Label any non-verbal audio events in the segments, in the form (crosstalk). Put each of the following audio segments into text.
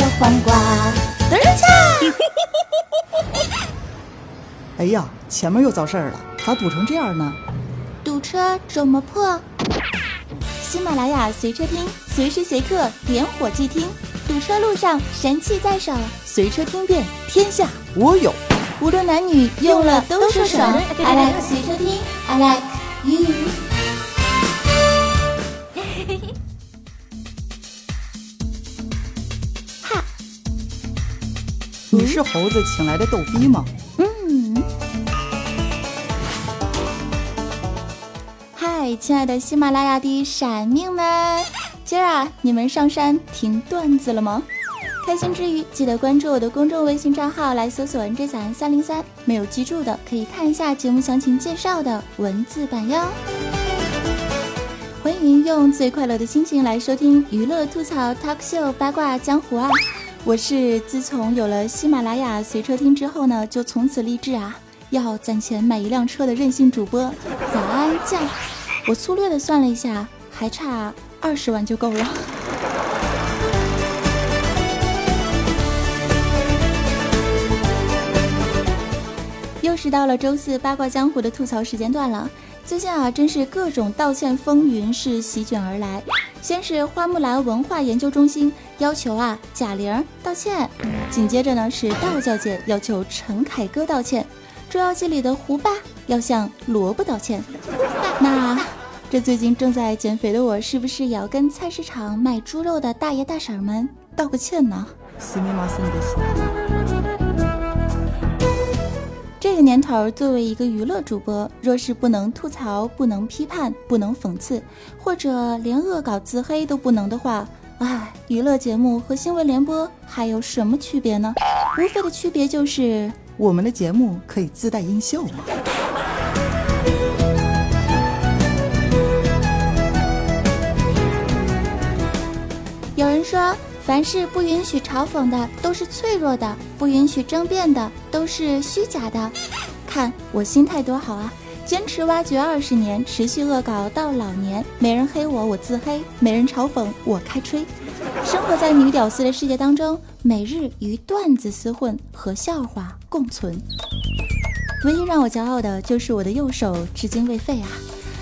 着黄瓜。等一下！(laughs) 哎呀，前面又遭事儿了，咋堵成这样呢？堵车怎么破？喜马拉雅随车听，随时随刻点火即听。堵车路上神器在手，随车听遍天下我有。无论男女，用了都说爽。I like 随车听，I like you。你是猴子请来的逗逼吗？嗯。嗨，亲爱的喜马拉雅的闪命们，今儿啊，你们上山听段子了吗？开心之余，记得关注我的公众微信账号来搜索 “nj 三三零三”。没有记住的，可以看一下节目详情介绍的文字版哟。欢迎用最快乐的心情来收听娱乐吐槽 talk show 八卦江湖啊！我是自从有了喜马拉雅随车听之后呢，就从此立志啊，要攒钱买一辆车的任性主播早安酱。我粗略的算了一下，还差二十万就够了。又是到了周四八卦江湖的吐槽时间段了。最近啊，真是各种道歉风云是席卷而来。先是花木兰文化研究中心要求啊贾玲道歉，紧接着呢是道教界要求陈凯歌道歉，捉妖记里的胡巴要向萝卜道歉。那这最近正在减肥的我，是不是也要跟菜市场卖猪肉的大爷大婶们道个歉呢？个年头，作为一个娱乐主播，若是不能吐槽、不能批判、不能讽刺，或者连恶搞自黑都不能的话，唉，娱乐节目和新闻联播还有什么区别呢？无非的区别就是我们的节目可以自带音效吗？有人说。凡是不允许嘲讽的，都是脆弱的；不允许争辩的，都是虚假的。看我心态多好啊！坚持挖掘二十年，持续恶搞到老年。没人黑我，我自黑；没人嘲讽，我开吹。生活在女屌丝的世界当中，每日与段子厮混和笑话共存。唯一让我骄傲的就是我的右手至今未废啊，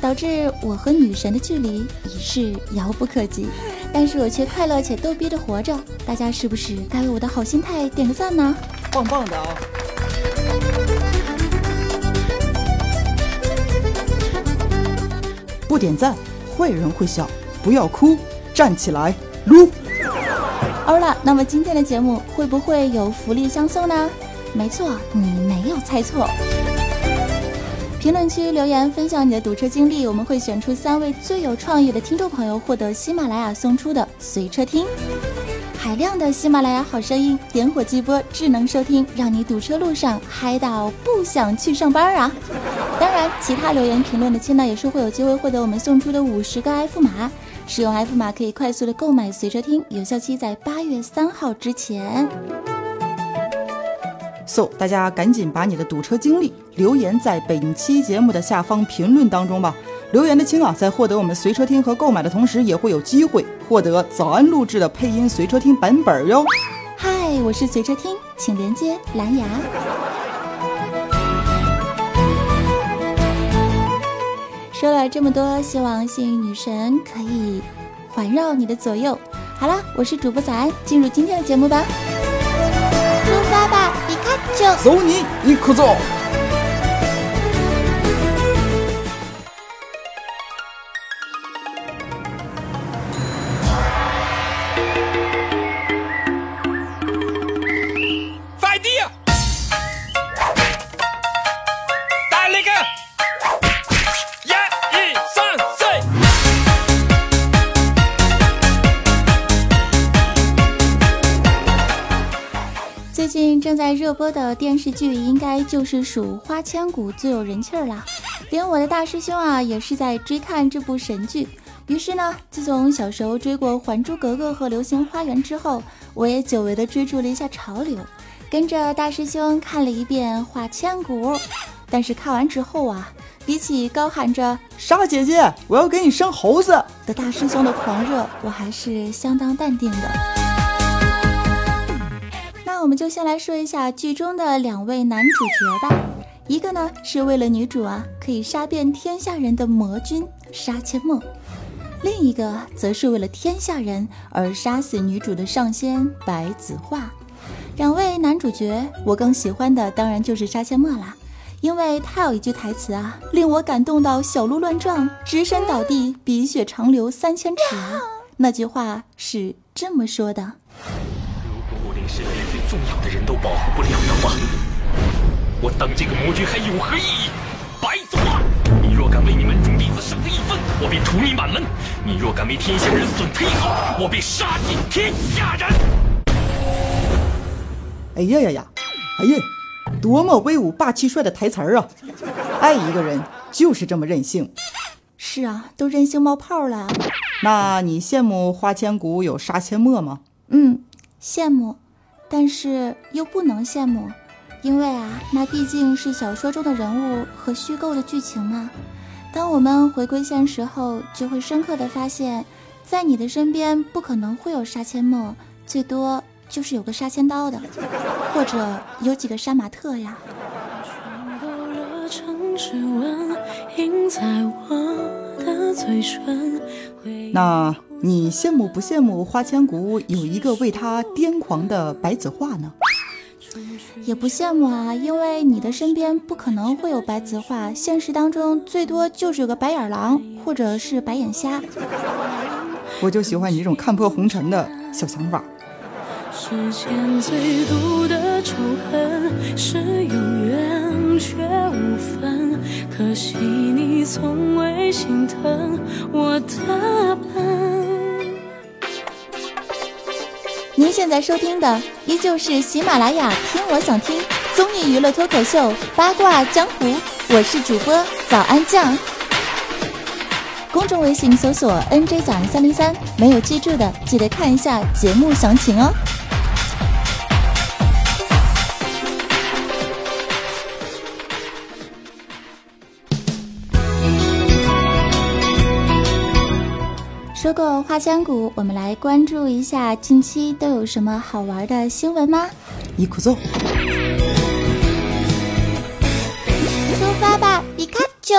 导致我和女神的距离已是遥不可及。但是我却快乐且逗逼的活着，大家是不是该为我的好心态点个赞呢？棒棒的啊！不点赞，坏人会笑。不要哭，站起来撸。欧了，那么今天的节目会不会有福利相送呢？没错，你没有猜错。评论区留言分享你的堵车经历，我们会选出三位最有创意的听众朋友，获得喜马拉雅送出的随车听海量的喜马拉雅好声音，点火机播智能收听，让你堵车路上嗨到不想去上班啊！当然，其他留言评论的签到也是会有机会获得我们送出的五十个 F 码，使用 F 码可以快速的购买随车听，有效期在八月三号之前。So，大家赶紧把你的堵车经历留言在本期节目的下方评论当中吧。留言的亲啊，在获得我们随车听和购买的同时，也会有机会获得早安录制的配音随车听版本哟。嗨，我是随车听，请连接蓝牙。说了这么多，希望幸运女神可以环绕你的左右。好了，我是主播早安，进入今天的节目吧。走你，你可走！正在热播的电视剧，应该就是属《花千骨》最有人气儿了。连我的大师兄啊，也是在追看这部神剧。于是呢，自从小时候追过《还珠格格》和《流星花园》之后，我也久违的追逐了一下潮流，跟着大师兄看了一遍《花千骨》。但是看完之后啊，比起高喊着“傻姐姐，我要给你生猴子”的大师兄的狂热，我还是相当淡定的。那我们就先来说一下剧中的两位男主角吧。一个呢是为了女主啊可以杀遍天下人的魔君杀阡陌，另一个则是为了天下人而杀死女主的上仙白子画。两位男主角，我更喜欢的当然就是杀阡陌啦，因为他有一句台词啊，令我感动到小鹿乱撞，直身倒地，鼻血长流三千尺。那句话是这么说的：身边最重要的人都保护不了的话，我当这个魔君还有何意义？白走啊，你若敢为你门中弟子省他一分，我便屠你满门；你若敢为天下人损他一毫，我便杀尽天下人。哎呀呀呀！哎呀，多么威武霸气帅的台词儿啊！爱一个人就是这么任性。是啊，都任性冒泡了。那你羡慕花千骨有杀阡陌吗？嗯，羡慕，但是又不能羡慕，因为啊，那毕竟是小说中的人物和虚构的剧情嘛。当我们回归现实后，就会深刻的发现，在你的身边不可能会有杀阡陌，最多。就是有个杀千刀的，(laughs) 或者有几个杀马特呀。那你羡慕不羡慕花千骨有一个为他癫狂的白子画呢？也不羡慕啊，因为你的身边不可能会有白子画，现实当中最多就是有个白眼狼或者是白眼虾。我就喜欢你这种看破红尘的小想法。世间最毒的仇恨是永远却无分，可惜你从未心疼我的笨。您现在收听的依旧是喜马拉雅听我想听综艺娱乐脱口秀八卦江湖，我是主播早安酱。公众微信搜索 NJ 早安三零三，没有记住的记得看一下节目详情哦。说过花千骨，我们来关注一下近期都有什么好玩的新闻吗？一哭走，出发吧，皮卡丘！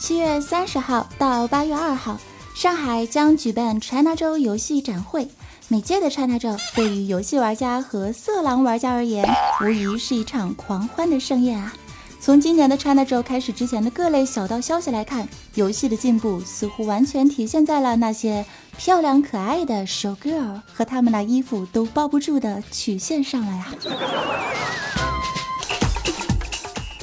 七月三十号到八月二号，上海将举办 China 周游戏展会。每届的 China 周对于游戏玩家和色狼玩家而言，无疑是一场狂欢的盛宴啊！从今年的 China 周开始之前的各类小道消息来看，游戏的进步似乎完全体现在了那些漂亮可爱的 show girl 和他们那衣服都包不住的曲线上了呀！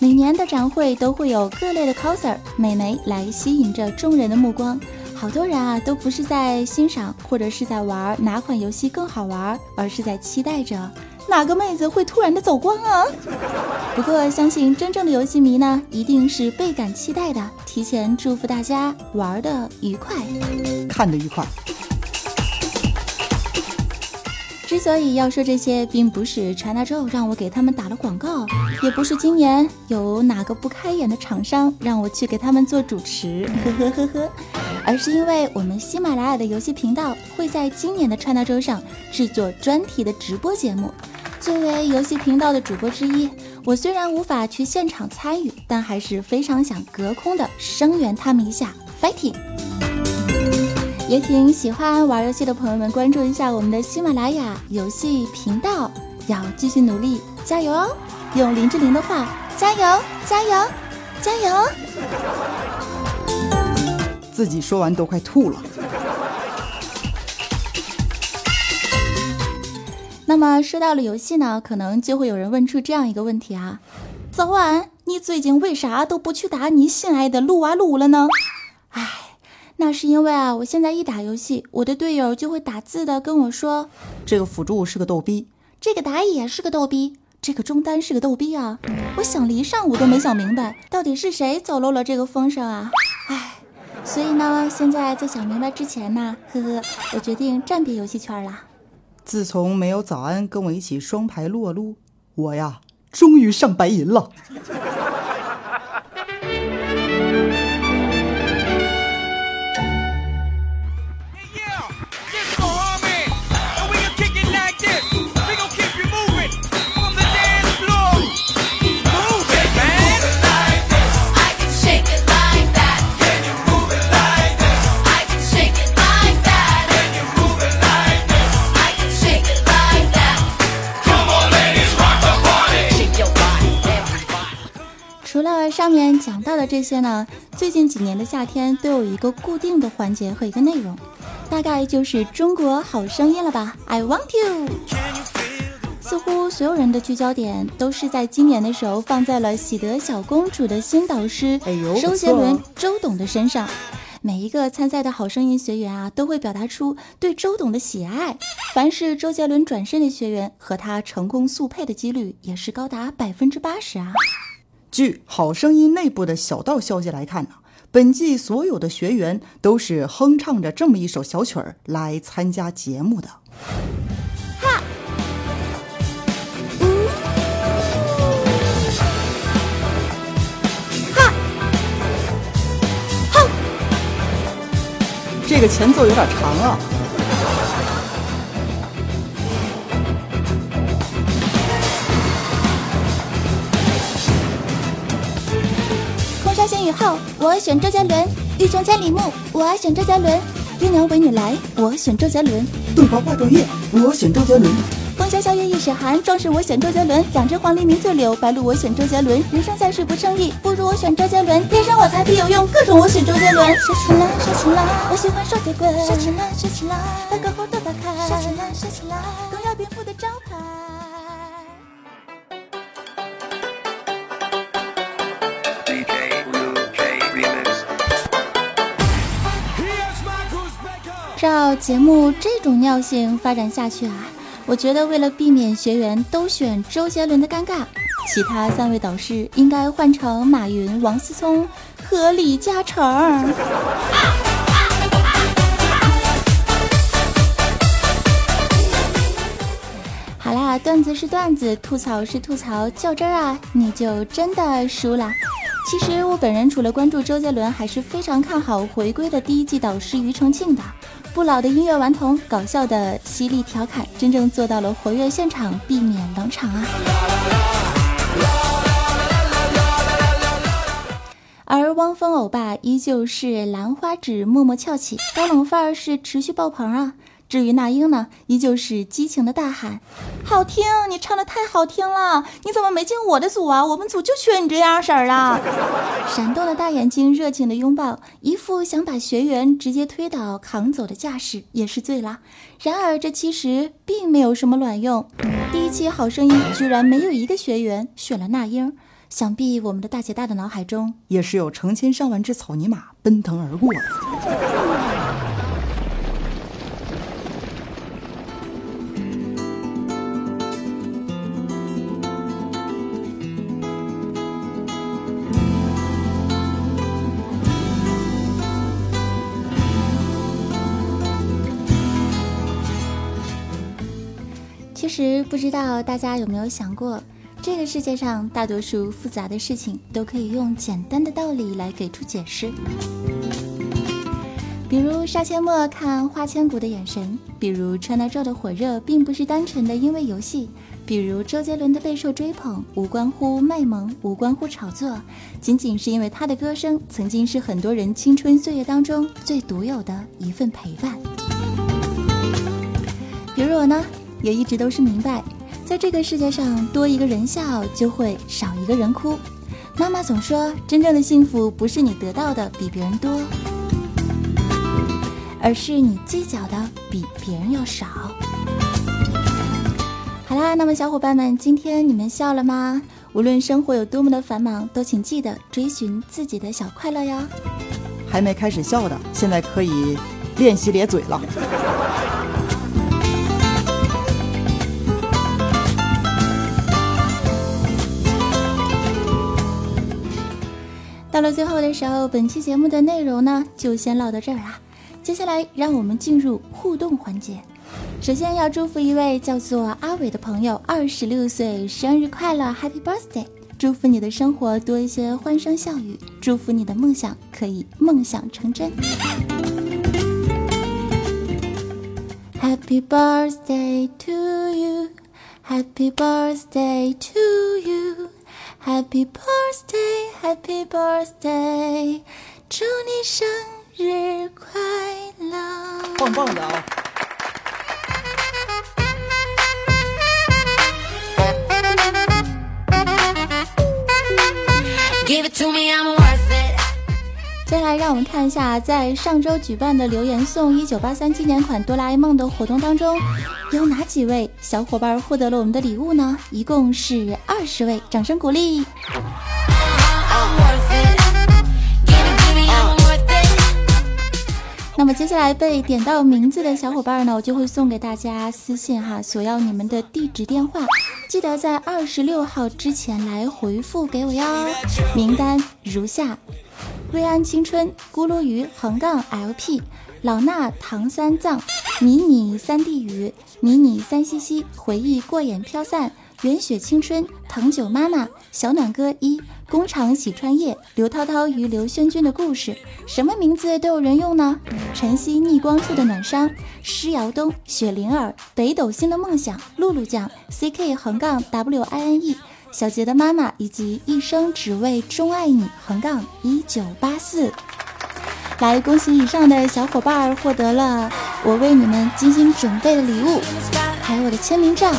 每年的展会都会有各类的 coser 美眉来吸引着众人的目光。好多人啊，都不是在欣赏或者是在玩哪款游戏更好玩，而是在期待着哪个妹子会突然的走光啊！(laughs) 不过，相信真正的游戏迷呢，一定是倍感期待的，提前祝福大家玩的愉快，看的愉快。之所以要说这些，并不是 China Joe 让我给他们打了广告，也不是今年有哪个不开眼的厂商让我去给他们做主持，呵呵呵呵，而是因为我们喜马拉雅的游戏频道会在今年的 China 周上制作专题的直播节目。作为游戏频道的主播之一，我虽然无法去现场参与，但还是非常想隔空的声援他们一下，fighting！也请喜欢玩游戏的朋友们关注一下我们的喜马拉雅游戏频道，要继续努力，加油哦！用林志玲的话，加油，加油，加油！自己说完都快吐了。那么说到了游戏呢，可能就会有人问出这样一个问题啊：早晚，你最近为啥都不去打你心爱的撸啊撸了呢？唉。那是因为啊，我现在一打游戏，我的队友就会打字的跟我说，这个辅助是个逗逼，这个打野是个逗逼，这个中单是个逗逼啊！我想了一上午都没想明白，到底是谁走漏了这个风声啊？所以呢，现在在想明白之前呢，呵呵，我决定暂别游戏圈了。自从没有早安跟我一起双排撸啊撸，我呀，终于上白银了。除了上面讲到的这些呢，最近几年的夏天都有一个固定的环节和一个内容，大概就是《中国好声音》了吧？I want you。似乎所有人的聚焦点都是在今年的时候放在了喜得小公主的新导师周杰伦、周董的身上。每一个参赛的好声音学员啊，都会表达出对周董的喜爱。凡是周杰伦转身的学员，和他成功速配的几率也是高达百分之八十啊。据《好声音》内部的小道消息来看呢，本季所有的学员都是哼唱着这么一首小曲儿来参加节目的。哈，哈，哼，这个前奏有点长啊。雨后，我选周杰伦；欲穷千里目，我选周杰伦；爹娘为你来，我选周杰伦；洞房花烛夜，我选周杰伦；风萧萧月易水寒，壮士我选周杰伦；两只黄鹂鸣翠柳，白鹭我选周杰伦；人生在世不称意，不如我选周杰伦；天生我材必有用，各种我选周杰伦。说起来，说起来，我喜欢说铁棍；说起来，说起来，大哥后多打开；说起来，说起来，更要禀赋的招牌。照节目这种尿性发展下去啊，我觉得为了避免学员都选周杰伦的尴尬，其他三位导师应该换成马云、王思聪和李嘉诚。(laughs) 好啦，段子是段子，吐槽是吐槽，较真儿啊，你就真的输了。其实我本人除了关注周杰伦，还是非常看好回归的第一季导师庾澄庆的。不老的音乐顽童，搞笑的犀利调侃，真正做到了活跃现场，避免冷场啊！而汪峰欧巴依旧是兰花指默默翘起，高冷范儿是持续爆棚啊！至于那英呢，依旧是激情的大喊：“好听！你唱的太好听了！你怎么没进我的组啊？我们组就缺你这样式儿的！” (laughs) 闪动的大眼睛，热情的拥抱，一副想把学员直接推倒扛走的架势，也是醉了。然而这其实并没有什么卵用。第一期好声音居然没有一个学员选了那英，想必我们的大姐大的脑海中也是有成千上万只草泥马奔腾而过的。其实不知道大家有没有想过，这个世界上大多数复杂的事情都可以用简单的道理来给出解释。比如杀阡陌看花千骨的眼神，比如川大宙的火热并不是单纯的因为游戏，比如周杰伦的备受追捧无关乎卖萌，无关乎炒作，仅仅是因为他的歌声曾经是很多人青春岁月当中最独有的一份陪伴。比如我呢？也一直都是明白，在这个世界上，多一个人笑就会少一个人哭。妈妈总说，真正的幸福不是你得到的比别人多，而是你计较的比别人要少。好啦，那么小伙伴们，今天你们笑了吗？无论生活有多么的繁忙，都请记得追寻自己的小快乐哟。还没开始笑的，现在可以练习咧嘴了。到了最后的时候，本期节目的内容呢，就先唠到这儿啦。接下来，让我们进入互动环节。首先要祝福一位叫做阿伟的朋友，二十六岁生日快乐，Happy Birthday！祝福你的生活多一些欢声笑语，祝福你的梦想可以梦想成真。Happy birthday to you，Happy birthday to you, Happy birthday，祝你生日快乐！棒棒的啊！接下来，让我们看一下，在上周举办的留言送一九八三纪念款哆啦 A 梦的活动当中，有哪几位小伙伴获得了我们的礼物呢？一共是二十位，掌声鼓励！那么接下来被点到名字的小伙伴呢，我就会送给大家私信哈，索要你们的地址电话，记得在二十六号之前来回复给我哟。名单如下：瑞安青春、咕噜鱼横杠 LP、老衲唐三藏、迷你三 D 鱼、迷你三西西、回忆过眼飘散、元雪青春、藤九妈妈、小暖哥一。工厂洗穿液，刘涛涛与刘轩君的故事，什么名字都有人用呢？晨曦逆光处的暖伤，施瑶东、雪灵儿、北斗星的梦想，露露酱，C K 横杠 W I N E，小杰的妈妈，以及一生只为钟爱你横杠一九八四。来，恭喜以上的小伙伴获得了我为你们精心准备的礼物，还有我的签名照。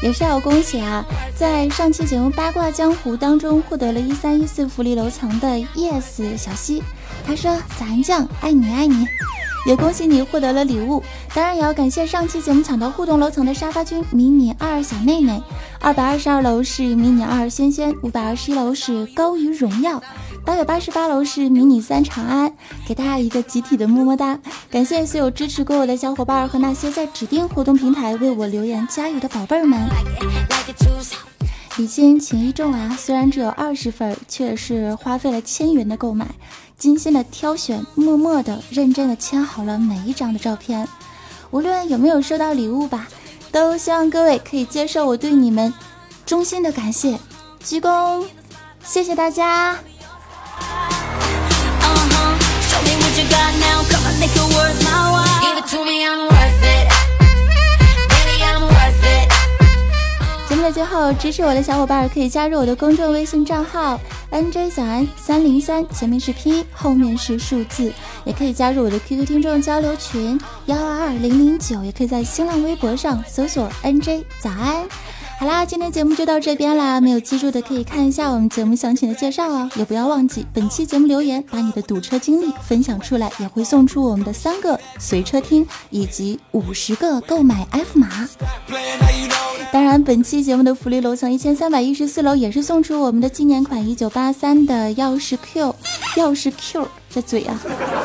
也是要恭喜啊，在上期节目《八卦江湖》当中获得了一三一四福利楼层的 Yes 小西，他说咱酱，爱你爱你，也恭喜你获得了礼物。当然也要感谢上期节目抢到互动楼层的沙发君迷你二小妹妹，二百二十二楼是迷你二轩轩，五百二十一楼是高于荣耀。八百八十八楼是迷你三长安，给大家一个集体的么么哒！感谢所有支持过我的小伙伴和那些在指定活动平台为我留言加油的宝贝们。礼金情意重啊，虽然只有二十份，却是花费了千元的购买，精心的挑选，默默的、认真的签好了每一张的照片。无论有没有收到礼物吧，都希望各位可以接受我对你们衷心的感谢，鞠躬，谢谢大家。节目的最后，支持我的小伙伴可以加入我的公众微信账号 nj 小安三零三，前面是 P，后面是数字，也可以加入我的 QQ 听众交流群幺二二零零九，也可以在新浪微博上搜索 nj 早安。好啦，今天节目就到这边啦。没有记住的可以看一下我们节目详情的介绍哦，也不要忘记本期节目留言，把你的堵车经历分享出来，也会送出我们的三个随车听以及五十个购买 F 码。当然，本期节目的福利楼层一千三百一十四楼也是送出我们的纪念款一九八三的钥匙 Q，钥匙 Q。这嘴啊，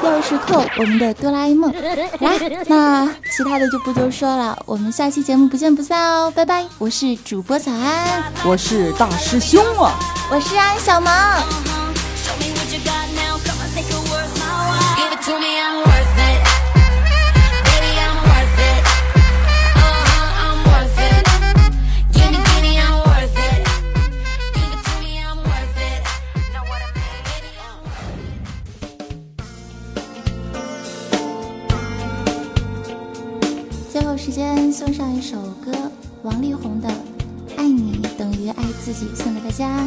钥匙扣我们的哆啦 A 梦，来，那其他的就不多说了，我们下期节目不见不散哦，拜拜！我是主播早安，我是大师兄啊，我是安小萌。送上一首歌，王力宏的《爱你等于爱自己》，送给大家。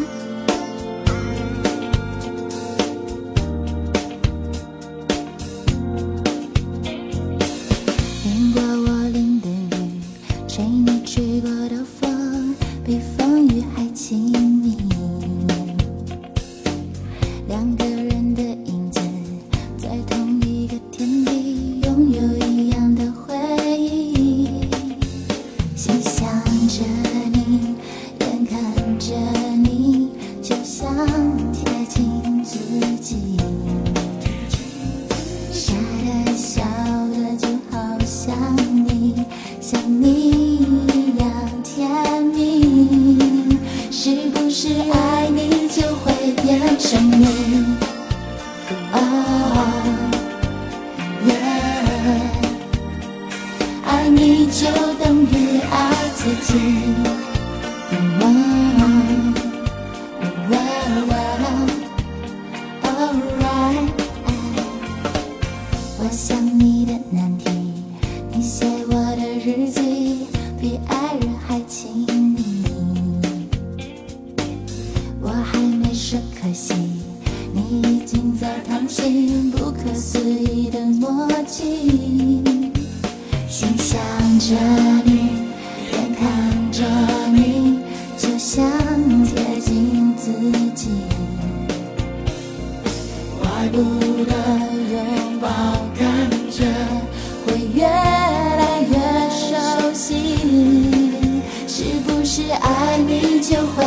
想你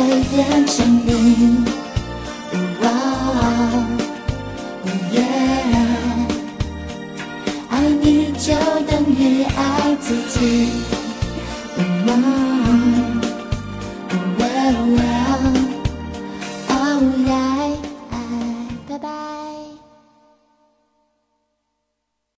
会变成哇哦耶爱你就等于爱自己。